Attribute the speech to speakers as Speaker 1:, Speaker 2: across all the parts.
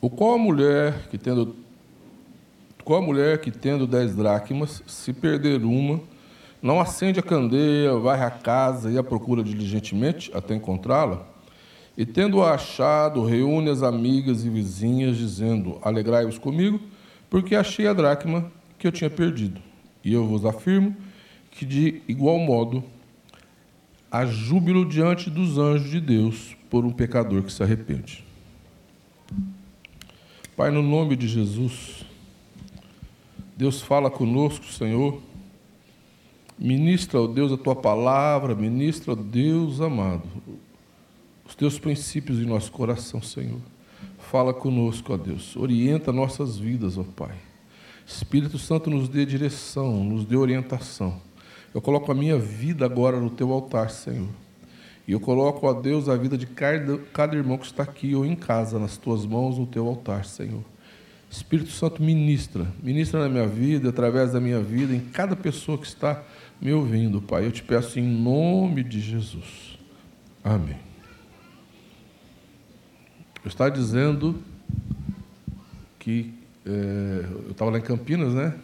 Speaker 1: O qual a mulher que tendo qual a mulher que tendo dez dracmas, se perder uma, não acende a candeia, vai à casa e a procura diligentemente até encontrá-la? E tendo-a achado, reúne as amigas e vizinhas, dizendo: Alegrai-vos comigo, porque achei a dracma que eu tinha perdido. E eu vos afirmo que, de igual modo, há júbilo diante dos anjos de Deus por um pecador que se arrepende. Pai, no nome de Jesus, Deus fala conosco, Senhor. Ministra, ó Deus, a tua palavra, ministra, ó Deus amado, os teus princípios em nosso coração, Senhor. Fala conosco, ó Deus. Orienta nossas vidas, ó Pai. Espírito Santo nos dê direção, nos dê orientação. Eu coloco a minha vida agora no teu altar, Senhor. E eu coloco, ó Deus, a vida de cada, cada irmão que está aqui ou em casa, nas tuas mãos, no teu altar, Senhor. Espírito Santo, ministra. Ministra na minha vida, através da minha vida, em cada pessoa que está me ouvindo, Pai. Eu te peço em nome de Jesus. Amém. Eu estava dizendo que é, eu estava lá em Campinas, né?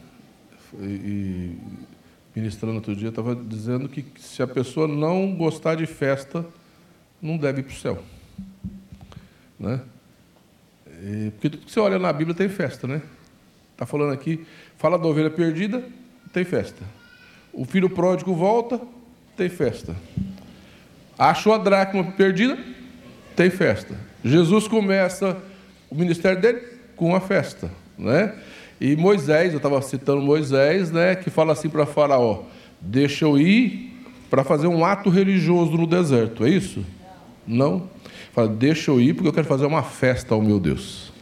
Speaker 1: E, ministrando outro dia, estava dizendo que se a pessoa não gostar de festa, não deve ir para o céu. Né? E, porque tudo que você olha na Bíblia tem festa, né? Está falando aqui, fala da ovelha perdida, tem festa. O filho pródigo volta, tem festa. Achou a dracma perdida, tem festa. Jesus começa o ministério dele com uma festa, né? E Moisés, eu estava citando Moisés, né, que fala assim para Faraó: Deixa eu ir para fazer um ato religioso no deserto, é isso? Não. Fala, deixa eu ir porque eu quero fazer uma festa ao meu Deus.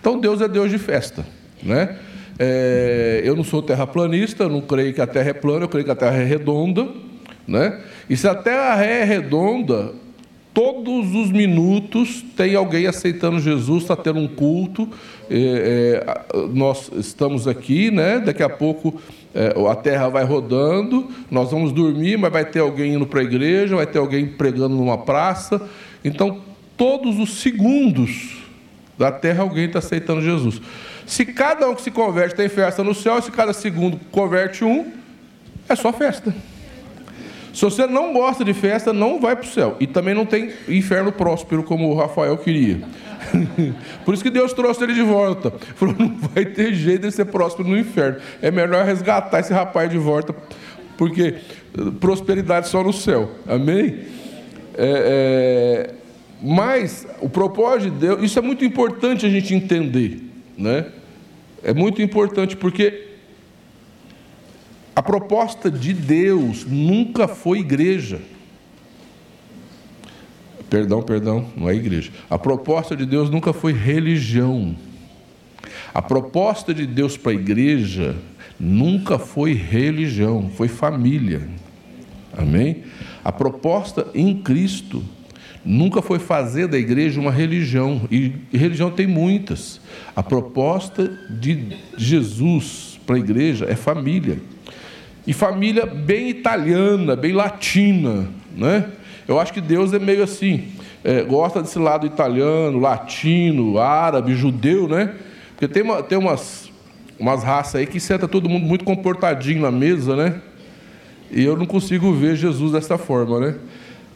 Speaker 1: Então Deus é Deus de festa, né? É, eu não sou terraplanista, não creio que a Terra é plana, eu creio que a Terra é redonda, né? E se a Terra é redonda, todos os minutos tem alguém aceitando Jesus, está tendo um culto. É, é, nós estamos aqui, né? Daqui a pouco é, a terra vai rodando, nós vamos dormir, mas vai ter alguém indo para a igreja, vai ter alguém pregando numa praça. Então, todos os segundos da terra alguém está aceitando Jesus. Se cada um que se converte tem festa no céu, se cada segundo converte um, é só festa. Se você não gosta de festa, não vai para o céu. E também não tem inferno próspero, como o Rafael queria. Por isso que Deus trouxe ele de volta. Falou: não vai ter jeito de ser próspero no inferno. É melhor resgatar esse rapaz de volta, porque prosperidade só no céu. Amém? É, é, mas o propósito de Deus, isso é muito importante a gente entender. Né? É muito importante porque a proposta de Deus nunca foi igreja. Perdão, perdão, não é igreja. A proposta de Deus nunca foi religião. A proposta de Deus para a igreja nunca foi religião, foi família. Amém? A proposta em Cristo nunca foi fazer da igreja uma religião, e religião tem muitas. A proposta de Jesus para a igreja é família e família bem italiana, bem latina, né? Eu acho que Deus é meio assim, é, gosta desse lado italiano, latino, árabe, judeu, né? Porque tem, uma, tem umas, umas raças aí que senta todo mundo muito comportadinho na mesa, né? E eu não consigo ver Jesus dessa forma, né?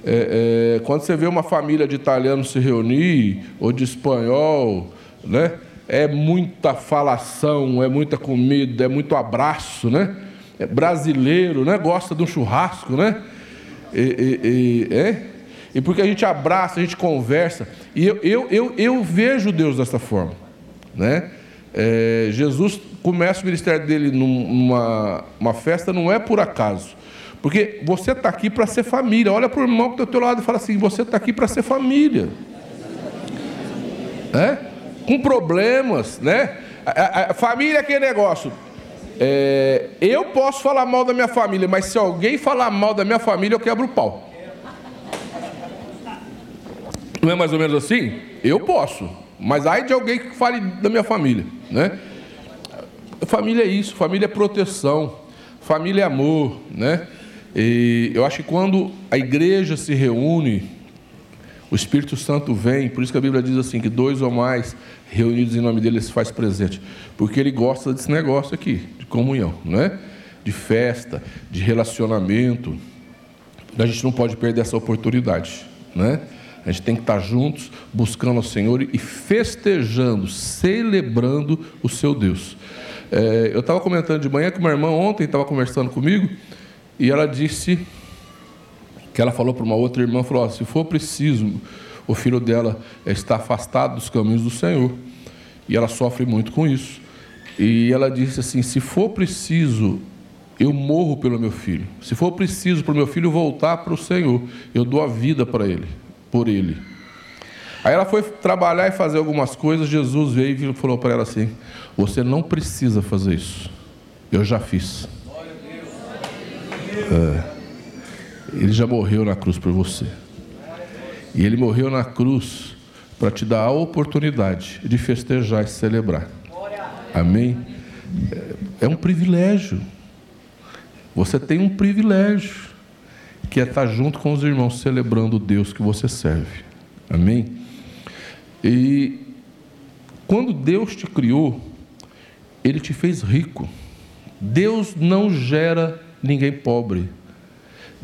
Speaker 1: É, é, quando você vê uma família de italianos se reunir, ou de espanhol, né? É muita falação, é muita comida, é muito abraço, né? É brasileiro, né? gosta de um churrasco, né? E, e, e, é? e porque a gente abraça, a gente conversa. E eu, eu, eu, eu vejo Deus dessa forma. Né? É, Jesus começa o ministério dele numa uma festa, não é por acaso. Porque você está aqui para ser família. Olha para o irmão que está do teu lado e fala assim: você está aqui para ser família. É? Com problemas, né? A, a, a família é aquele negócio. É, eu posso falar mal da minha família, mas se alguém falar mal da minha família, eu quebro o pau. Não é mais ou menos assim? Eu posso, mas aí de alguém que fale da minha família, né? Família é isso, família é proteção, família é amor, né? E eu acho que quando a igreja se reúne, O Espírito Santo vem, por isso que a Bíblia diz assim: que dois ou mais reunidos em nome dele se faz presente. Porque ele gosta desse negócio aqui, de comunhão, não é? De festa, de relacionamento. A gente não pode perder essa oportunidade, né? A gente tem que estar juntos, buscando o Senhor e festejando, celebrando o seu Deus. É, eu estava comentando de manhã que uma irmã ontem estava conversando comigo e ela disse que ela falou para uma outra irmã, falou, oh, se for preciso, o filho dela está afastado dos caminhos do Senhor. E ela sofre muito com isso. E ela disse assim: se for preciso, eu morro pelo meu filho. Se for preciso para o meu filho voltar para o Senhor, eu dou a vida para ele, por ele. Aí ela foi trabalhar e fazer algumas coisas. Jesus veio e falou para ela assim: Você não precisa fazer isso. Eu já fiz. É. Ele já morreu na cruz por você. E ele morreu na cruz para te dar a oportunidade de festejar e celebrar. Amém? É um privilégio. Você tem um privilégio, que é estar junto com os irmãos celebrando o Deus que você serve. Amém? E quando Deus te criou, Ele te fez rico. Deus não gera ninguém pobre.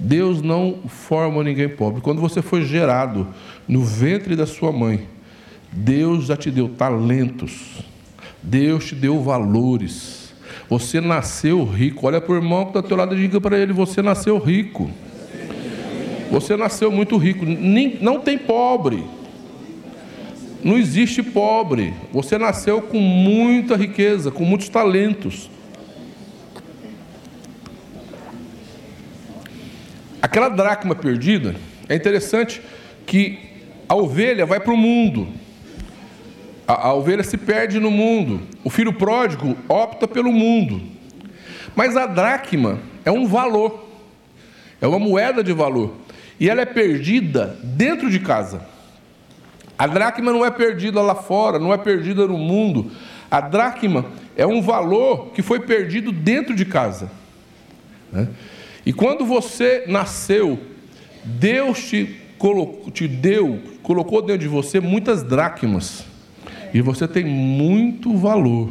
Speaker 1: Deus não forma ninguém pobre. Quando você foi gerado no ventre da sua mãe, Deus já te deu talentos, Deus te deu valores. Você nasceu rico. Olha para o irmão que está ao teu lado e diga para ele: Você nasceu rico. Você nasceu muito rico. Não tem pobre. Não existe pobre. Você nasceu com muita riqueza, com muitos talentos. Aquela dracma perdida, é interessante que a ovelha vai para o mundo. A, a ovelha se perde no mundo. O filho pródigo opta pelo mundo. Mas a dracma é um valor, é uma moeda de valor. E ela é perdida dentro de casa. A dracma não é perdida lá fora, não é perdida no mundo. A dracma é um valor que foi perdido dentro de casa. Né? E quando você nasceu, Deus te, colocou, te deu, colocou dentro de você muitas dracmas. E você tem muito valor.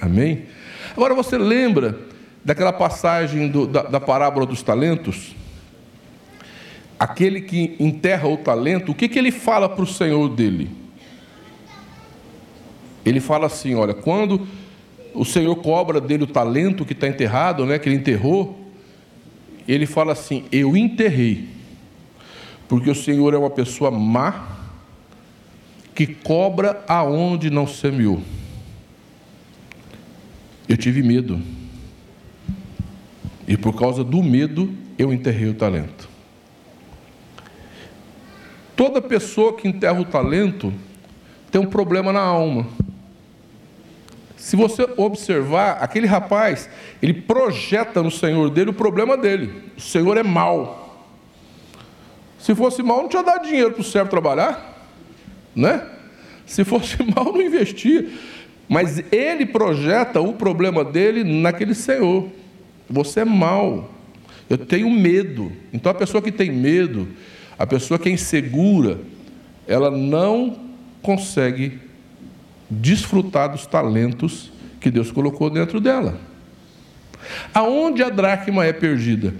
Speaker 1: Amém? Agora você lembra daquela passagem do, da, da parábola dos talentos? Aquele que enterra o talento, o que, que ele fala para o Senhor dele? Ele fala assim: olha, quando o Senhor cobra dele o talento que está enterrado, né, que ele enterrou, ele fala assim: Eu enterrei, porque o Senhor é uma pessoa má que cobra aonde não semeou. Eu tive medo, e por causa do medo eu enterrei o talento. Toda pessoa que enterra o talento tem um problema na alma. Se você observar, aquele rapaz, ele projeta no Senhor dele o problema dele. O Senhor é mau. Se fosse mal, não tinha dado dinheiro para o servo trabalhar, né? Se fosse mal, não investia. Mas ele projeta o problema dele naquele Senhor. Você é mau. Eu tenho medo. Então a pessoa que tem medo, a pessoa que é insegura, ela não consegue desfrutar dos talentos que Deus colocou dentro dela. Aonde a dracma é perdida?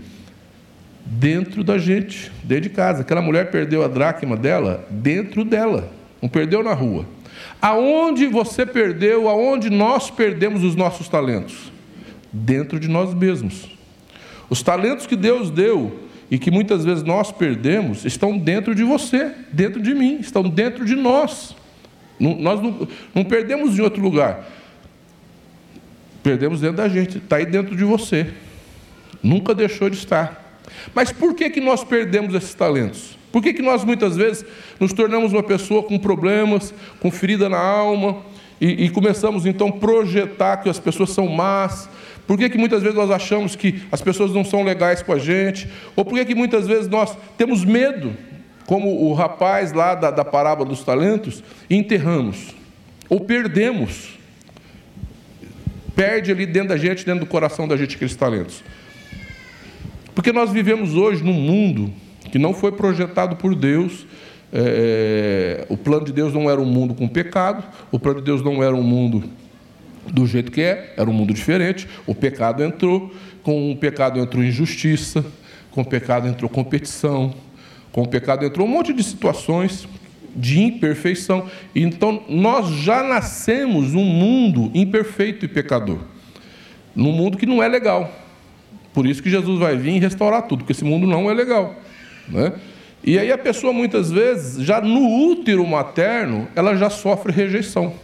Speaker 1: Dentro da gente, dentro de casa. Aquela mulher perdeu a dracma dela dentro dela, não perdeu na rua. Aonde você perdeu, aonde nós perdemos os nossos talentos? Dentro de nós mesmos. Os talentos que Deus deu e que muitas vezes nós perdemos estão dentro de você, dentro de mim, estão dentro de nós. Nós não, não perdemos em outro lugar. Perdemos dentro da gente, está aí dentro de você. Nunca deixou de estar. Mas por que, que nós perdemos esses talentos? Por que, que nós muitas vezes nos tornamos uma pessoa com problemas, com ferida na alma, e, e começamos então a projetar que as pessoas são más? Por que, que muitas vezes nós achamos que as pessoas não são legais com a gente? Ou por que, que muitas vezes nós temos medo como o rapaz lá da, da parábola dos talentos, enterramos ou perdemos. Perde ali dentro da gente, dentro do coração da gente, aqueles talentos. Porque nós vivemos hoje num mundo que não foi projetado por Deus É, o plano de Deus não era um mundo com pecado, o plano de Deus não era um mundo do jeito que é, era um mundo diferente. O pecado entrou, com o pecado entrou injustiça, com o pecado entrou competição, com o pecado entrou um monte de situações de imperfeição. Então, nós já nascemos num mundo imperfeito e pecador. Num mundo que não é legal. Por isso que Jesus vai vir e restaurar tudo, porque esse mundo não é legal. Né? E aí a pessoa, muitas vezes, já no útero materno, ela já sofre rejeição.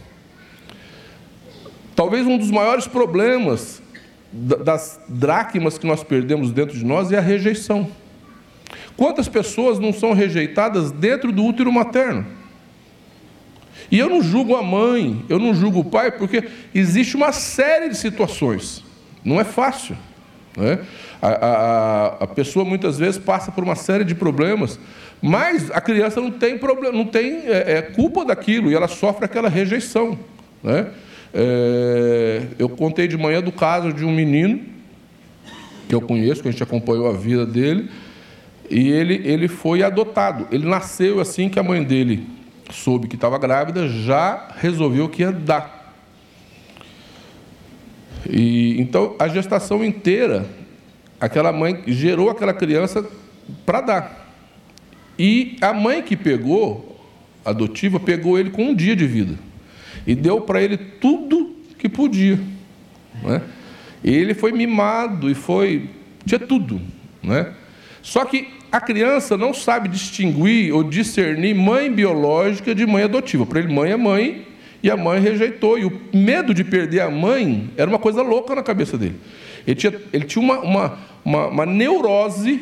Speaker 1: Talvez um dos maiores problemas das dracmas que nós perdemos dentro de nós é a rejeição. Quantas pessoas não são rejeitadas dentro do útero materno? E eu não julgo a mãe, eu não julgo o pai, porque existe uma série de situações. Não é fácil. Né? A, a, a, pessoa muitas vezes passa por uma série de problemas, mas a criança não tem problema, não tem é, é, culpa daquilo e ela sofre aquela rejeição. Né? É, eu contei de manhã do caso de um menino que eu conheço, que a gente acompanhou a vida dele, e ele, ele foi adotado. Ele nasceu assim que a mãe dele soube que estava grávida, já resolveu que ia dar. E, então, a gestação inteira, aquela mãe gerou aquela criança para dar. E a mãe que pegou, adotiva, pegou ele com um dia de vida. E deu para ele tudo que podia. Né? E ele foi mimado e foi. tinha tudo. Né? Só que a criança não sabe distinguir ou discernir mãe biológica de mãe adotiva. Para ele, mãe é mãe e a mãe rejeitou. E o medo de perder a mãe era uma coisa louca na cabeça dele. Ele tinha, ele tinha uma, uma, uma, uma neurose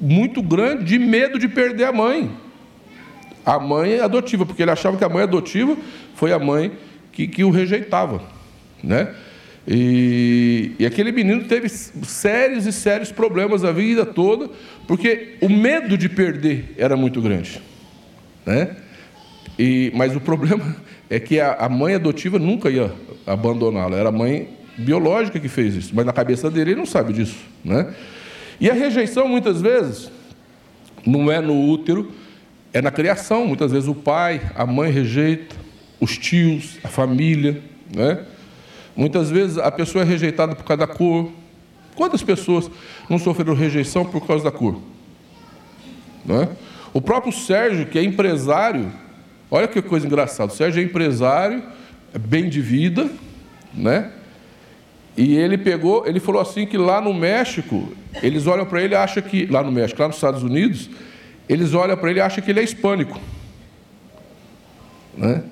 Speaker 1: muito grande de medo de perder a mãe. A mãe adotiva, porque ele achava que a mãe adotiva foi a mãe que, que o rejeitava. Né? E, e, aquele menino teve sérios e sérios problemas a vida toda, porque o medo de perder era muito grande. Né? E, mas o problema é que a, a mãe adotiva nunca ia abandoná-lo, era a mãe biológica que fez isso, mas na cabeça dele ele não sabe disso. Né? E a rejeição, muitas vezes, não é no útero, é na criação. Muitas vezes o pai, a mãe rejeita, os tios, a família. Né? Muitas vezes a pessoa é rejeitada por causa da cor. Quantas pessoas não sofreram rejeição por causa da cor? Né? O próprio Sérgio, que é empresário, olha que coisa engraçada. O Sérgio é empresário, é bem de vida, né? E ele pegou, ele falou assim que lá no México, eles olham para ele e acham que, lá no México, lá nos Estados Unidos, eles olham para ele e acham que ele é hispânico. Né?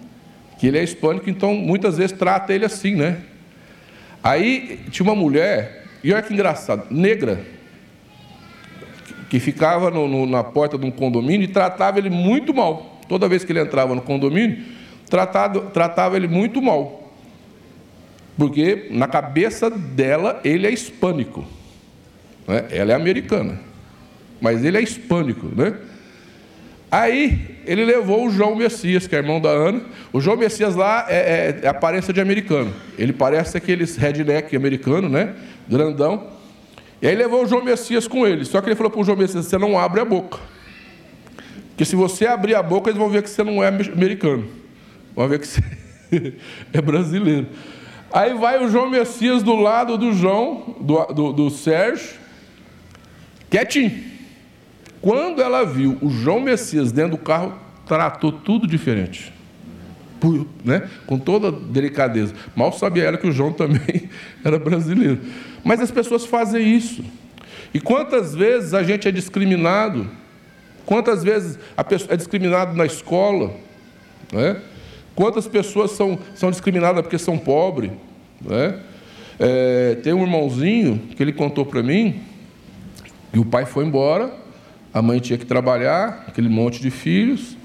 Speaker 1: Que ele é hispânico, então muitas vezes trata ele assim, né? Aí tinha uma mulher, e olha que engraçado, negra, que ficava no, no, na porta de um condomínio e tratava ele muito mal. Toda vez que ele entrava no condomínio, tratado, tratava ele muito mal. Porque na cabeça dela ele é hispânico. Né? Ela é americana. Mas ele é hispânico. Né? Aí ele levou o João Messias, que é irmão da Ana. O João Messias lá é, é, é aparência de americano. Ele parece aqueles redneck americano, né? Grandão. E aí levou o João Messias com ele. Só que ele falou para o João Messias: você não abre a boca. Porque se você abrir a boca, eles vão ver que você não é americano. Vão ver que você é brasileiro. Aí vai o João Messias do lado do João, do, do, do Sérgio, quietinho. Quando ela viu o João Messias dentro do carro, tratou tudo diferente. Por, né? Com toda delicadeza. Mal sabia ela que o João também era brasileiro. Mas as pessoas fazem isso. E quantas vezes a gente é discriminado? Quantas vezes a pessoa é discriminado na escola? Né? Quantas pessoas são, são discriminadas porque são pobres? Né? É, tem um irmãozinho que ele contou para mim que o pai foi embora a mãe tinha que trabalhar, aquele monte de filhos,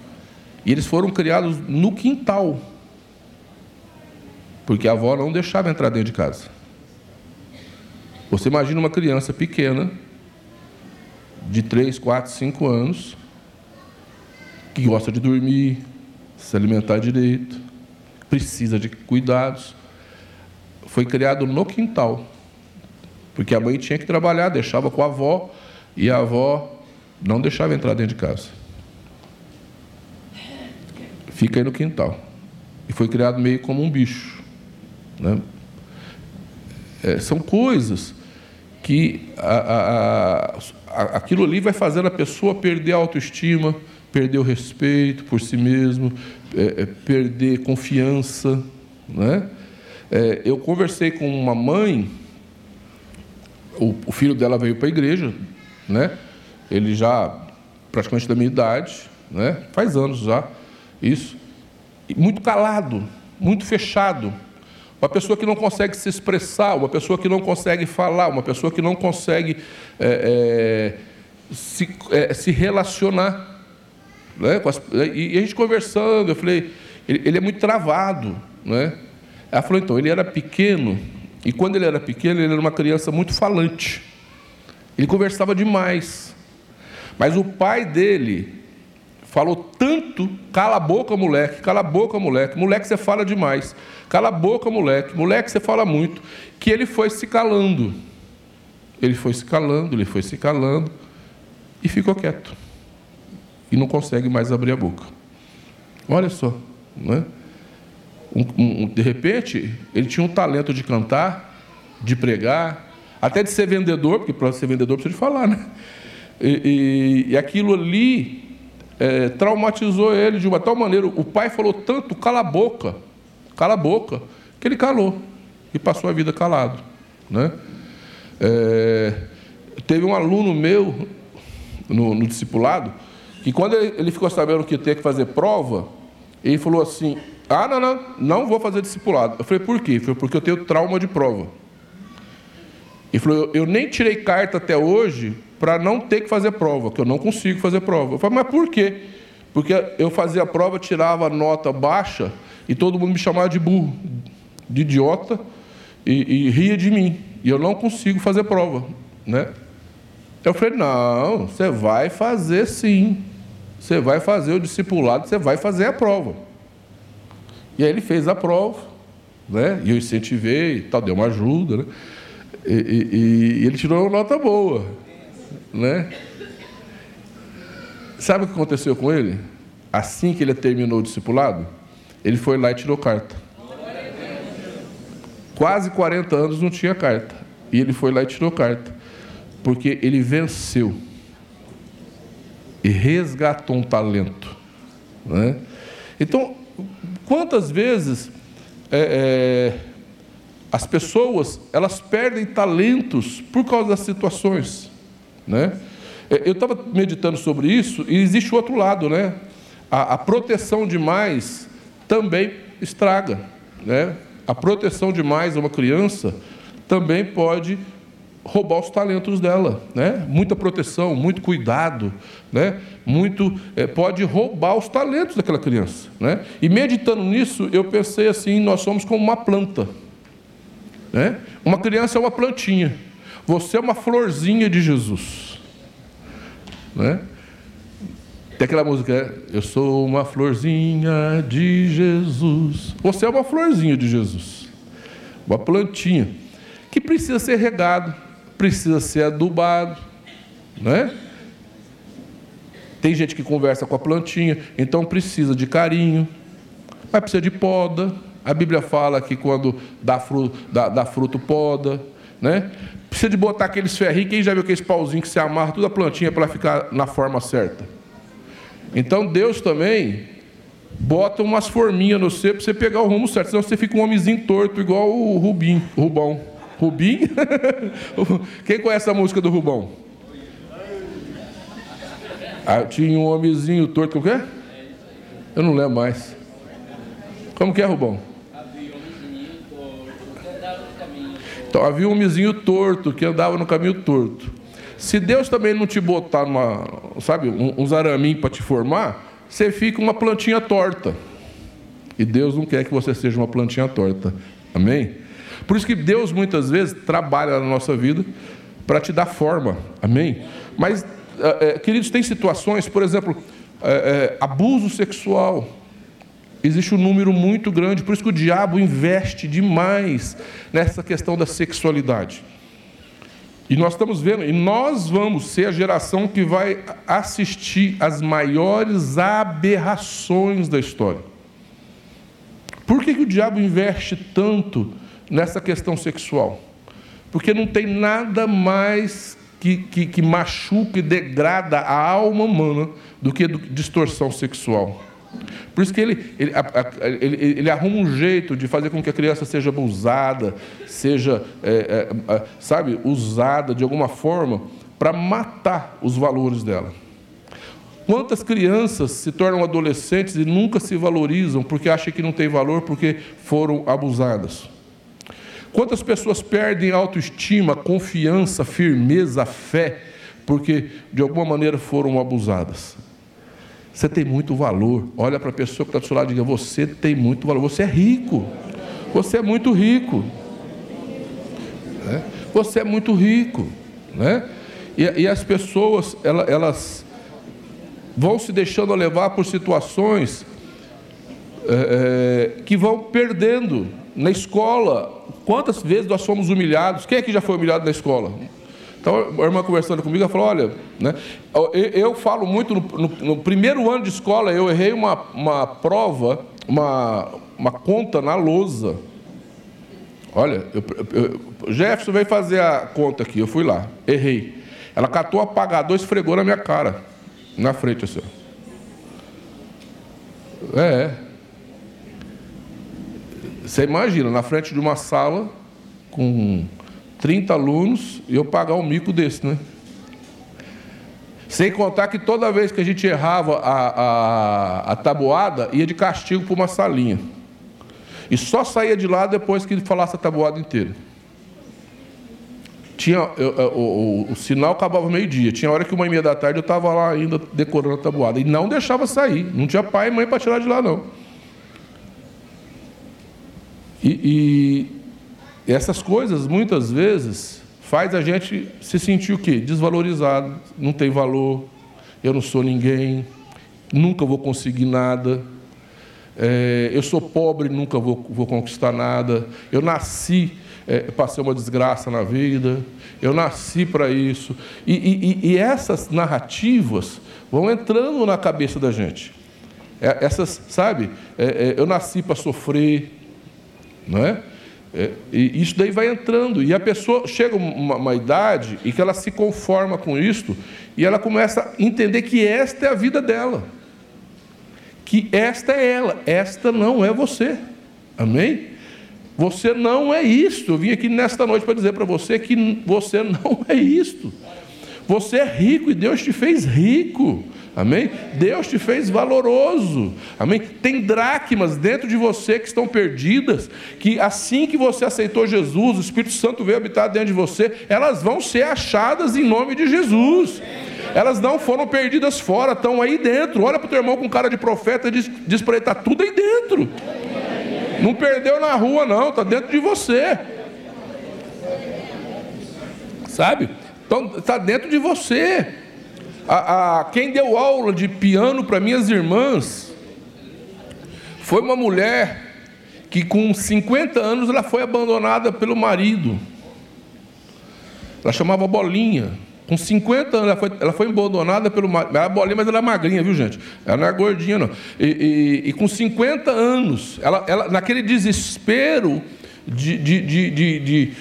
Speaker 1: e eles foram criados no quintal, porque a avó não deixava entrar dentro de casa. Você imagina uma criança pequena, de 3, 4, 5 anos, que gosta de dormir, se alimentar direito, precisa de cuidados. Foi criado no quintal, porque a mãe tinha que trabalhar, deixava com a avó, e a avó não deixava entrar dentro de casa. fica aí no quintal. E foi criado meio como um bicho. Né? É, são coisas que a, a, a, aquilo ali vai fazendo a pessoa perder a autoestima, perder o respeito por si mesmo, é, é, perder confiança. Né? É, eu conversei com uma mãe, o, o filho dela veio para a igreja, né? Ele já praticamente da minha idade, né? faz anos já, isso, muito calado, muito fechado. Uma pessoa que não consegue se expressar, uma pessoa que não consegue falar, uma pessoa que não consegue é, é, se, é, se, relacionar. Né? As, e, a gente conversando, eu falei, ele, ele, é muito travado. Né? Ela falou, então, ele era pequeno, e quando ele era pequeno, ele era uma criança muito falante. Ele conversava demais. Mas o pai dele Falou tanto, cala a boca, moleque, cala a boca, moleque. Moleque, você fala demais. Cala a boca, moleque. Moleque, você fala muito. Que ele foi se calando. Ele foi se calando, ele foi se calando e ficou quieto. E não consegue mais abrir a boca. Olha só, né? Um, um, de repente, ele tinha um talento de cantar, de pregar, até de ser vendedor, porque para ser vendedor precisa de falar, né? E, e, aquilo ali é, traumatizou ele de uma tal maneira. O pai falou tanto, cala a boca, cala a boca, que ele calou e passou a vida calado. Né? É, teve um aluno meu no, no discipulado que quando ele, ele ficou sabendo que ia que fazer prova, ele falou assim: Ah, não, não, não vou fazer discipulado. Eu falei: Por quê? Foi porque eu tenho trauma de prova. Ele falou: Eu, eu nem tirei carta até hoje para não ter que fazer prova, que eu não consigo fazer prova. Eu falei, mas por quê? Porque eu fazia a prova, tirava nota baixa e todo mundo me chamava de burro, de idiota e, e ria de mim. E eu não consigo fazer prova, né? Eu falei, não, você vai fazer sim. Você vai fazer o discipulado, você vai fazer a prova. E aí ele fez a prova, né? E eu incentivei e tal, deu uma ajuda, né? E, e, e ele tirou uma nota boa. Né? Sabe o que aconteceu com ele? Assim que ele terminou o discipulado, ele foi lá e tirou carta. Quase 40 anos não tinha carta. E ele foi lá e tirou carta. Porque ele venceu. E resgatou um talento. Né? Então, quantas vezes é, é, as pessoas elas perdem talentos por causa das situações? Né? É, eu estava meditando sobre isso e existe o outro lado, né? A, a proteção demais também estraga, né? A proteção demais a uma criança também pode roubar os talentos dela, né? Muita proteção, muito cuidado, né? Muito é, pode roubar os talentos daquela criança, né? E meditando nisso, eu pensei assim: nós somos como uma planta, né? Uma criança é uma plantinha. Você é uma florzinha de Jesus. Né? Tem aquela música, eu sou uma florzinha de Jesus. Você é uma florzinha de Jesus. Uma plantinha que precisa ser regado, precisa ser adubado, né? Tem gente que conversa com a plantinha, então precisa de carinho, mas precisa de poda. A Bíblia fala que quando dá fruto, dá, dá fruto poda né? Precisa de botar aqueles ferrinhos, quem já viu aqueles pauzinhos que se amarra toda a plantinha para ficar na forma certa. Então Deus também bota umas forminhas no você para você pegar o rumo certo, senão você fica um homenzinho torto, igual o Rubim, Rubão. Rubim? Quem conhece a música do Rubão? Ah, tinha um homenzinho torto, o quê? Eu não lembro mais. Como que é, Rubão? Então havia um homenzinho torto que andava no caminho torto. Se Deus também não te botar numa, sabe, uns araminhos para te formar, você fica uma plantinha torta. E Deus não quer que você seja uma plantinha torta. Amém? Por isso que Deus muitas vezes trabalha na nossa vida para te dar forma. Amém? Mas, é, queridos, tem situações, por exemplo, é, abuso sexual Existe um número muito grande, por isso que o diabo investe demais nessa questão da sexualidade. E nós estamos vendo, e nós vamos ser a geração que vai assistir às maiores aberrações da história. Por que, que o diabo investe tanto nessa questão sexual? Porque não tem nada mais que, que, que machuca e degrada a alma humana do que distorção sexual. Por isso que ele, ele, ele, ele, arruma um jeito de fazer com que a criança seja abusada, seja, é, é, sabe, usada de alguma forma para matar os valores dela. Quantas crianças se tornam adolescentes e nunca se valorizam porque acham que não tem valor porque foram abusadas? Quantas pessoas perdem autoestima, confiança, firmeza, fé, porque de alguma maneira foram abusadas? Você tem muito valor. Olha para a pessoa que está do seu lado e diga: Você tem muito valor. Você é rico. Você é muito rico. Né? Você é muito rico. Né? E, e as pessoas, elas, elas, vão se deixando levar por situações é, que vão perdendo. Na escola, quantas vezes nós fomos humilhados? Quem é que já foi humilhado na escola? Então, a irmã conversando comigo, ela falou: olha, né, eu, eu falo muito, no, no, no, primeiro ano de escola, eu errei uma, uma prova, uma, uma conta na lousa. Olha, eu, eu, Jefferson veio fazer a conta aqui, eu fui lá, errei. Ela catou o apagador esfregou na minha cara, na frente, assim. É. Você imagina, na frente de uma sala, com 30 alunos e eu pagar um mico desse, né? Sem contar que toda vez que a gente errava a, a, a tabuada, ia de castigo para uma salinha. E só saía de lá depois que ele falasse a tabuada inteira. Tinha, eu, eu, o, o, o, sinal acabava meio-dia. Tinha hora que uma e meia da tarde eu estava lá ainda decorando a tabuada. E não deixava sair. Não tinha pai e mãe para tirar de lá, não. E, e essas coisas, muitas vezes, faz a gente se sentir o quê? Desvalorizado, não tem valor, eu não sou ninguém, nunca vou conseguir nada, é, eu sou pobre, nunca vou, vou conquistar nada, eu nasci é, passei uma desgraça na vida, eu nasci para isso. E, e, e, essas narrativas vão entrando na cabeça da gente. É, essas, sabe, é eu nasci para sofrer, não é? É, e isso daí vai entrando, e a pessoa chega uma, uma idade e que ela se conforma com isto, e ela começa a entender que esta é a vida dela, que esta é ela, esta não é você, amém? Você não é isto. Eu vim aqui nesta noite para dizer para você que você não é isto. Você é rico e Deus te fez rico. Amém? Deus te fez valoroso. Amém? Tem dracmas dentro de você que estão perdidas, que assim que você aceitou Jesus, o Espírito Santo veio habitar dentro de você, elas vão ser achadas em nome de Jesus. Elas não foram perdidas fora, estão aí dentro. Olha para o teu irmão com cara de profeta e diz, diz para ele: está tudo aí dentro. Não perdeu na rua, não, está dentro de você. Sabe? Então, está dentro de você. A, a, quem deu aula de piano para minhas irmãs foi uma mulher que com 50 anos ela foi abandonada pelo marido. Ela chamava Bolinha. Com 50 anos, ela foi, ela foi abandonada pelo marido. Ela é bolinha, mas ela é magrinha, viu, gente? Ela não é gordinha, não. E, e, e com 50 anos, ela, ela, naquele desespero de, de, de, de, de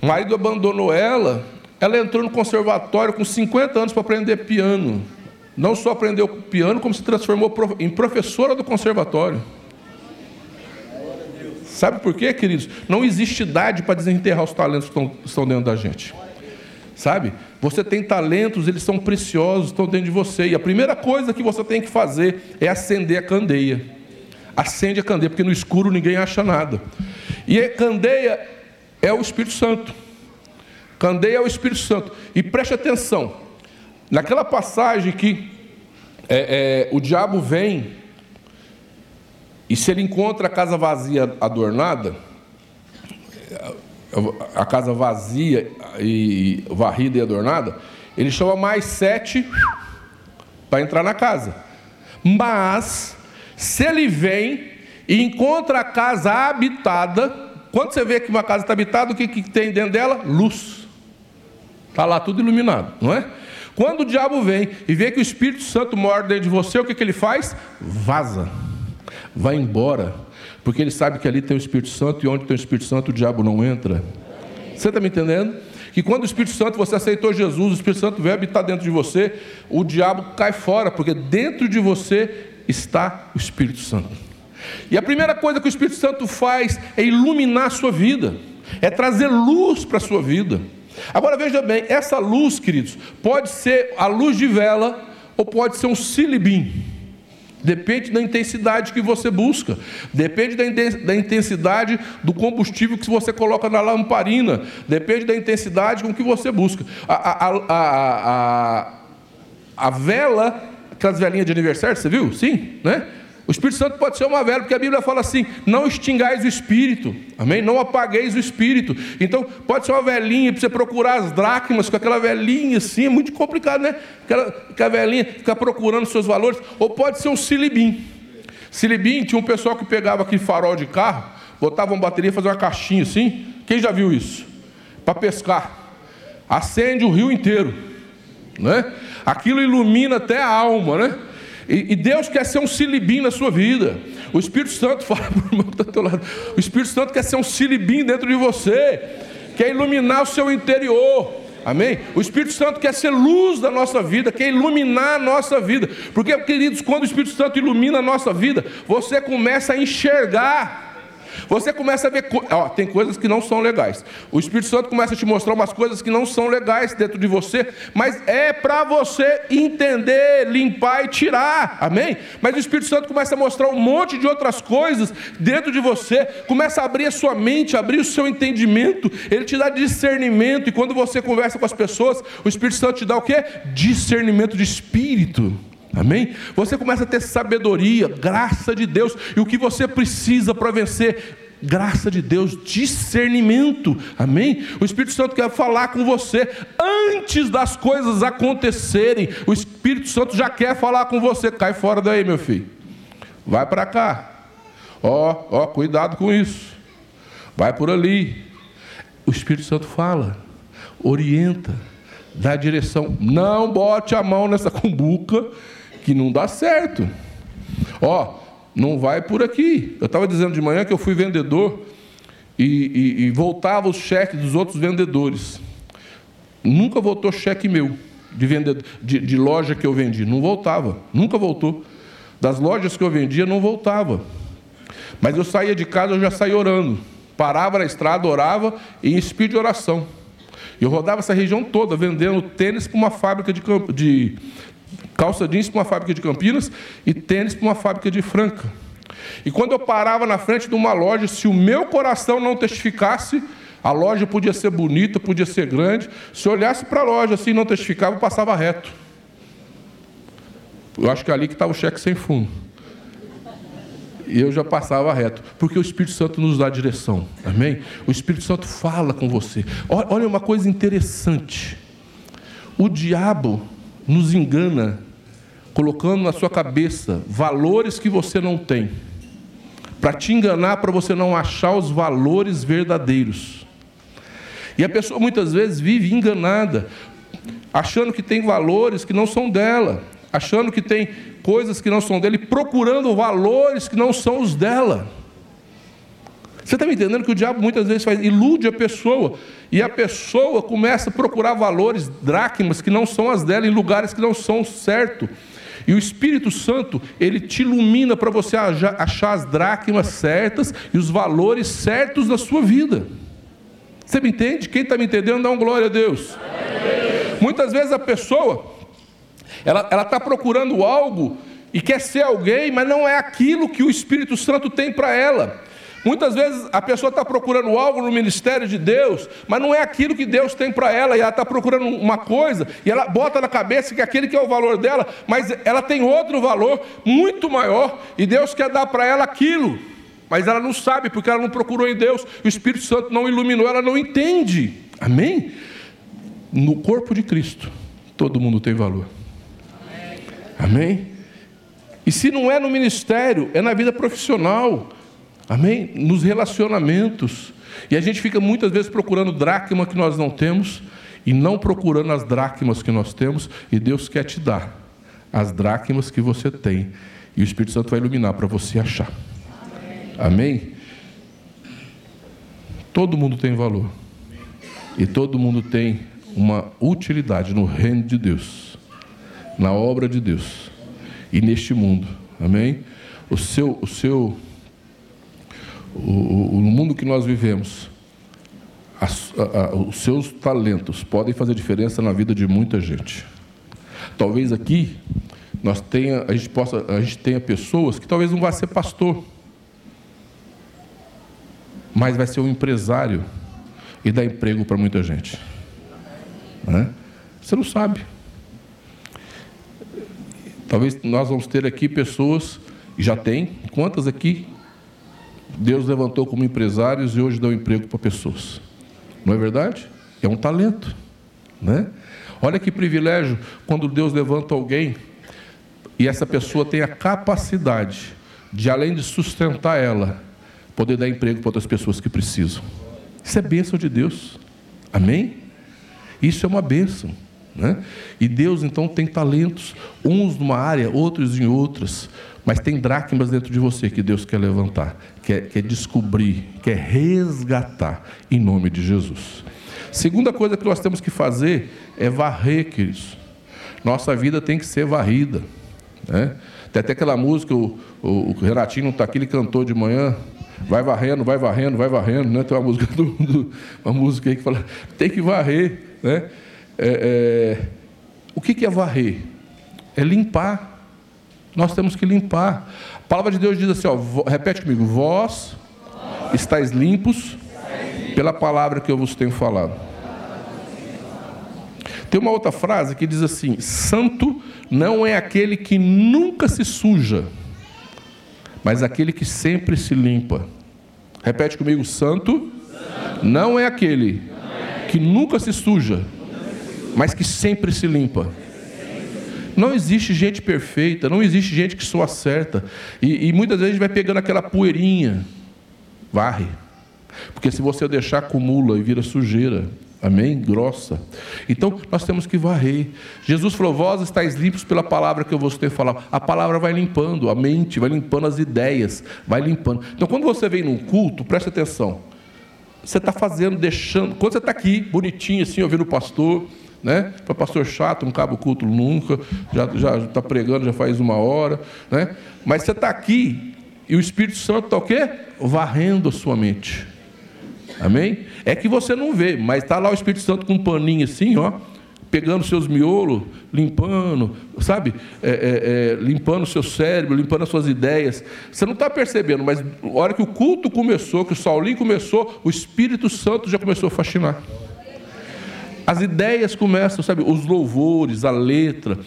Speaker 1: o marido abandonou ela, ela entrou no conservatório com 50 anos para aprender piano. Não só aprendeu piano, como se transformou em professora do conservatório. Sabe por quê, queridos? Não existe idade para desenterrar os talentos que estão dentro da gente. Sabe? Você tem talentos, eles são preciosos, estão dentro de você. E a primeira coisa que você tem que fazer é acender a candeia. Acende a candeia, porque no escuro ninguém acha nada. E a candeia é o Espírito Santo. Candeia é o Espírito Santo. E preste atenção, naquela passagem que é, é, o diabo vem, e se ele encontra a casa vazia adornada, a casa vazia e varrida e adornada, ele chama mais sete para entrar na casa. Mas, se ele vem e encontra a casa habitada, quando você vê que uma casa está habitada, o que, que tem dentro dela? Luz. Está lá tudo iluminado, não é? Quando o diabo vem e vê que o Espírito Santo mora dentro de você, o que, que ele faz? Vaza, vai embora. Porque ele sabe que ali tem o Espírito Santo e onde tem o Espírito Santo o diabo não entra. Você está me entendendo? Que quando o Espírito Santo, você aceitou Jesus, o Espírito Santo veio habitar dentro de você, o diabo cai fora, porque dentro de você está o Espírito Santo. E a primeira coisa que o Espírito Santo faz é iluminar a sua vida, é trazer luz para a sua vida. Agora veja bem, essa luz, queridos, pode ser a luz de vela ou pode ser um silibim. Depende da intensidade que você busca. Depende da intensidade do combustível que você coloca na lamparina. Depende da intensidade com que você busca. A, a, a, a, vela, aquelas velinhas de aniversário, você viu? Sim, né? O Espírito Santo pode ser uma vela, porque a Bíblia fala assim: não extingais o Espírito, amém? Não apagueis o Espírito. Então, pode ser uma velinha para você procurar as dracmas com aquela velinha assim, é muito complicado, né? Aquela, aquela velinha ficar procurando seus valores. Ou pode ser um silibim. Silibim tinha um pessoal que pegava aquele farol de carro, botava uma bateria, fazia uma caixinha assim. Quem já viu isso? Para pescar. Acende o rio inteiro, né? Aquilo ilumina até a alma, né? E, e Deus quer ser um silibim na sua vida. O Espírito Santo fala para o irmão que teu lado. O Espírito Santo quer ser um silibim dentro de você, quer iluminar o seu interior. Amém? O Espírito Santo quer ser luz da nossa vida, quer iluminar a nossa vida. Porque, queridos, quando o Espírito Santo ilumina a nossa vida, você começa a enxergar você começa a ver, ó, tem coisas que não são legais. O Espírito Santo começa a te mostrar umas coisas que não são legais dentro de você, mas é para você entender, limpar e tirar. Amém? Mas o Espírito Santo começa a mostrar um monte de outras coisas dentro de você, começa a abrir a sua mente, abrir o seu entendimento, ele te dá discernimento e quando você conversa com as pessoas, o Espírito Santo te dá o quê? Discernimento de espírito. Amém? Você começa a ter sabedoria, graça de Deus, e o que você precisa para vencer graça de Deus, discernimento, amém? O Espírito Santo quer falar com você antes das coisas acontecerem. O Espírito Santo já quer falar com você. Cai fora daí, meu filho. Vai para cá. Ó, ó, cuidado com isso. Vai por ali. O Espírito Santo fala, orienta, dá direção. Não bote a mão nessa cumbuca que não dá certo. Ó, não vai por aqui. Eu estava dizendo de manhã que eu fui vendedor e, e, e voltava os cheques dos outros vendedores. Nunca voltou cheque meu de, vendedor, de, de loja que eu vendi. Não voltava. Nunca voltou. Das lojas que eu vendia, não voltava. Mas eu saía de casa, eu já saía orando. Parava na estrada, orava em espírito de oração. Eu rodava essa região toda vendendo tênis para uma fábrica de, de, calça jeans para uma fábrica de Campinas e tênis para uma fábrica de Franca. E quando eu parava na frente de uma loja, se o meu coração não testificasse, a loja podia ser bonita, podia ser grande. Se eu olhasse para a loja assim não testificava, eu passava reto. Eu acho que é ali que estava o cheque sem fundo. E eu já passava reto, porque o Espírito Santo nos dá direção, amém? O Espírito Santo fala com você. Olha uma coisa interessante: o diabo nos engana, colocando na sua cabeça valores que você não tem, para te enganar, para você não achar os valores verdadeiros. E a pessoa muitas vezes vive enganada, achando que tem valores que não são dela, achando que tem coisas que não são dela e procurando valores que não são os dela. Você está me entendendo que o diabo muitas vezes faz, ilude a pessoa, e a pessoa começa a procurar valores, dracmas, que não são as dela, em lugares que não são certo. E o Espírito Santo, ele te ilumina para você achar as dracmas certas e os valores certos da sua vida. Você me entende? Quem está me entendendo, dá um glória a Deus. Amém. Muitas vezes a pessoa, ela está procurando algo e quer ser alguém, mas não é aquilo que o Espírito Santo tem para ela. Muitas vezes a pessoa está procurando algo no ministério de Deus, mas não é aquilo que Deus tem para ela, e ela está procurando uma coisa, e ela bota na cabeça que aquele que é o valor dela, mas ela tem outro valor muito maior, e Deus quer dar para ela aquilo, mas ela não sabe, porque ela não procurou em Deus, o Espírito Santo não iluminou, ela não entende. Amém? No corpo de Cristo, todo mundo tem valor. Amém? E se não é no ministério, é na vida profissional. Amém? Nos relacionamentos. E a gente fica muitas vezes procurando dracma que nós não temos e não procurando as dracmas que nós temos, e Deus quer te dar as dracmas que você tem. E o Espírito Santo vai iluminar para você achar. Amém? Todo mundo tem valor. E todo mundo tem uma utilidade no reino de Deus, na obra de Deus e neste mundo. Amém? O seu, o seu, o, o, mundo que nós vivemos, as, a, a, os seus talentos podem fazer diferença na vida de muita gente. Talvez aqui nós tenha, a gente possa, a gente tenha pessoas que talvez não vá ser pastor, mas vai ser um empresário e dar emprego para muita gente. Né? Você não sabe. Talvez nós vamos ter aqui pessoas, já tem, quantas aqui Deus levantou como empresários e hoje dão emprego para pessoas. Não é verdade? É um talento. Né? Olha que privilégio quando Deus levanta alguém e essa pessoa tem a capacidade de, além de sustentar ela, poder dar emprego para outras pessoas que precisam. Isso é bênção de Deus. Amém? Isso é uma bênção. Né? E Deus então tem talentos, uns numa área, outros em outras, mas tem dracmas dentro de você que Deus quer levantar, quer, quer descobrir, quer resgatar, em nome de Jesus. Segunda coisa que nós temos que fazer é varrer, queridos. Nossa vida tem que ser varrida. Né? Tem até aquela música, o, o, o Renatinho não está aqui, ele cantou de manhã. Vai varrendo, vai varrendo, vai varrendo, né? Tem uma música, do, do, uma música aí que fala, tem que varrer, né? É, é, o que, que é varrer? É limpar. Nós temos que limpar. A palavra de Deus diz assim, ó, repete comigo, vós estáis limpos pela palavra que eu vos tenho falado. Tem uma outra frase que diz assim: Santo não é aquele que nunca se suja, mas aquele que sempre se limpa. Repete comigo: Santo não é aquele que nunca se suja, mas que sempre se limpa. Não existe gente perfeita, não existe gente que só acerta. E, e muitas vezes a gente vai pegando aquela poeirinha, varre. Porque se você deixar, acumula e vira sujeira. Amém? Grossa. Então, nós temos que varrer. Jesus falou: Vós estáis limpos pela palavra que eu vos tenho falado. A palavra vai limpando a mente, vai limpando as ideias, vai limpando. Então, quando você vem num culto, preste atenção. Você está fazendo, deixando. Quando você está aqui, bonitinho, assim, ouvindo o pastor, né? Para pastor chato, não cabe o culto nunca, já está pregando, já faz uma hora, né? Mas você está aqui e o Espírito Santo está o quê? Varrendo a sua mente. Amém? É que você não vê, mas está lá o Espírito Santo com um paninho assim, ó, pegando seus miolos, limpando, sabe? É, é, é, limpando o seu cérebro, limpando as suas ideias. Você não está percebendo, mas na hora que o culto começou, que o Saulinho começou, o Espírito Santo já começou a fascinar. As ideias começam, sabe? Os louvores, a letra,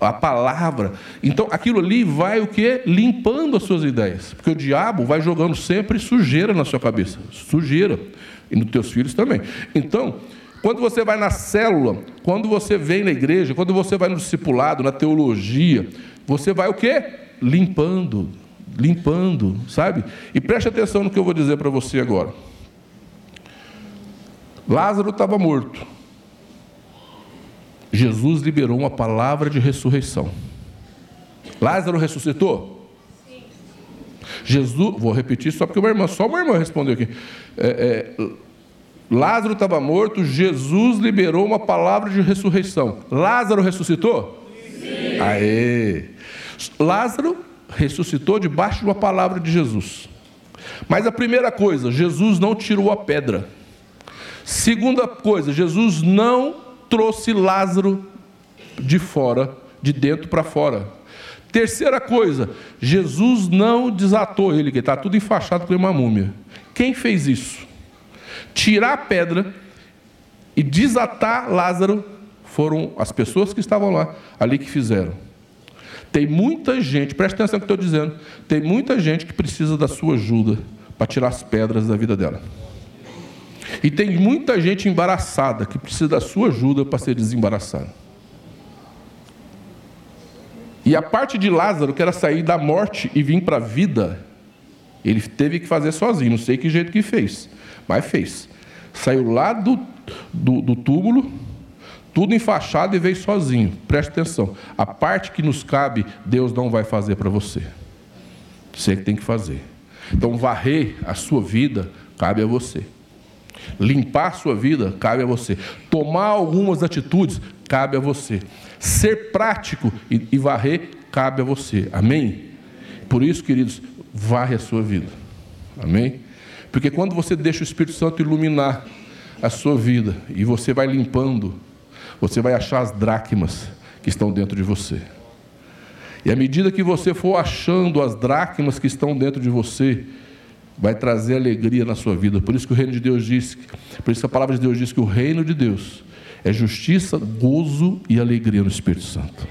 Speaker 1: a palavra. Então, aquilo ali vai o que? Limpando as suas ideias. Porque o diabo vai jogando sempre sujeira na sua cabeça. Sujeira. E nos teus filhos também. Então, quando você vai na célula, quando você vem na igreja, quando você vai no discipulado, na teologia, você vai o quê? Limpando. Limpando, sabe? E preste atenção no que eu vou dizer para você agora. Lázaro estava morto. Jesus liberou uma palavra de ressurreição. Lázaro ressuscitou? Sim. Jesus, vou repetir só porque uma irmã, só uma irmã respondeu aqui. É, é, Lázaro estava morto, Jesus liberou uma palavra de ressurreição. Lázaro ressuscitou? Sim. Aê! Lázaro ressuscitou debaixo de uma palavra de Jesus. Mas a primeira coisa, Jesus não tirou a pedra. Segunda coisa, Jesus não trouxe Lázaro de fora, de dentro para fora. Terceira coisa, Jesus não desatou ele, que está tudo enfaixado com uma múmia. Quem fez isso? Tirar a pedra e desatar Lázaro foram as pessoas que estavam lá, ali que fizeram. Tem muita gente, preste atenção no que estou dizendo, tem muita gente que precisa da sua ajuda para tirar as pedras da vida dela. E tem muita gente embaraçada que precisa da sua ajuda para ser desembaraçada. E a parte de Lázaro, que era sair da morte e vir para a vida, ele teve que fazer sozinho, não sei que jeito que fez, mas fez. Saiu lá do, do, do túmulo, tudo enfaixado e veio sozinho. Preste atenção. A parte que nos cabe, Deus não vai fazer para você. Você que tem que fazer. Então, varrer a sua vida cabe a você. Limpar a sua vida cabe a você. Tomar algumas atitudes cabe a você. Ser prático e, varrer cabe a você. Amém? Por isso, queridos, varre a sua vida. Amém? Porque quando você deixa o Espírito Santo iluminar a sua vida e você vai limpando, você vai achar as dracmas que estão dentro de você. E à medida que você for achando as dracmas que estão dentro de você, vai trazer alegria na sua vida. Por isso que o reino de Deus diz, por isso que a palavra de Deus diz que o reino de Deus é justiça, gozo e alegria no Espírito Santo.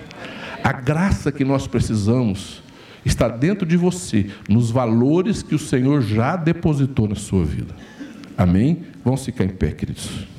Speaker 1: A graça que nós precisamos está dentro de você, nos valores que o Senhor já depositou na sua vida. Amém? Vamos ficar em pé, queridos.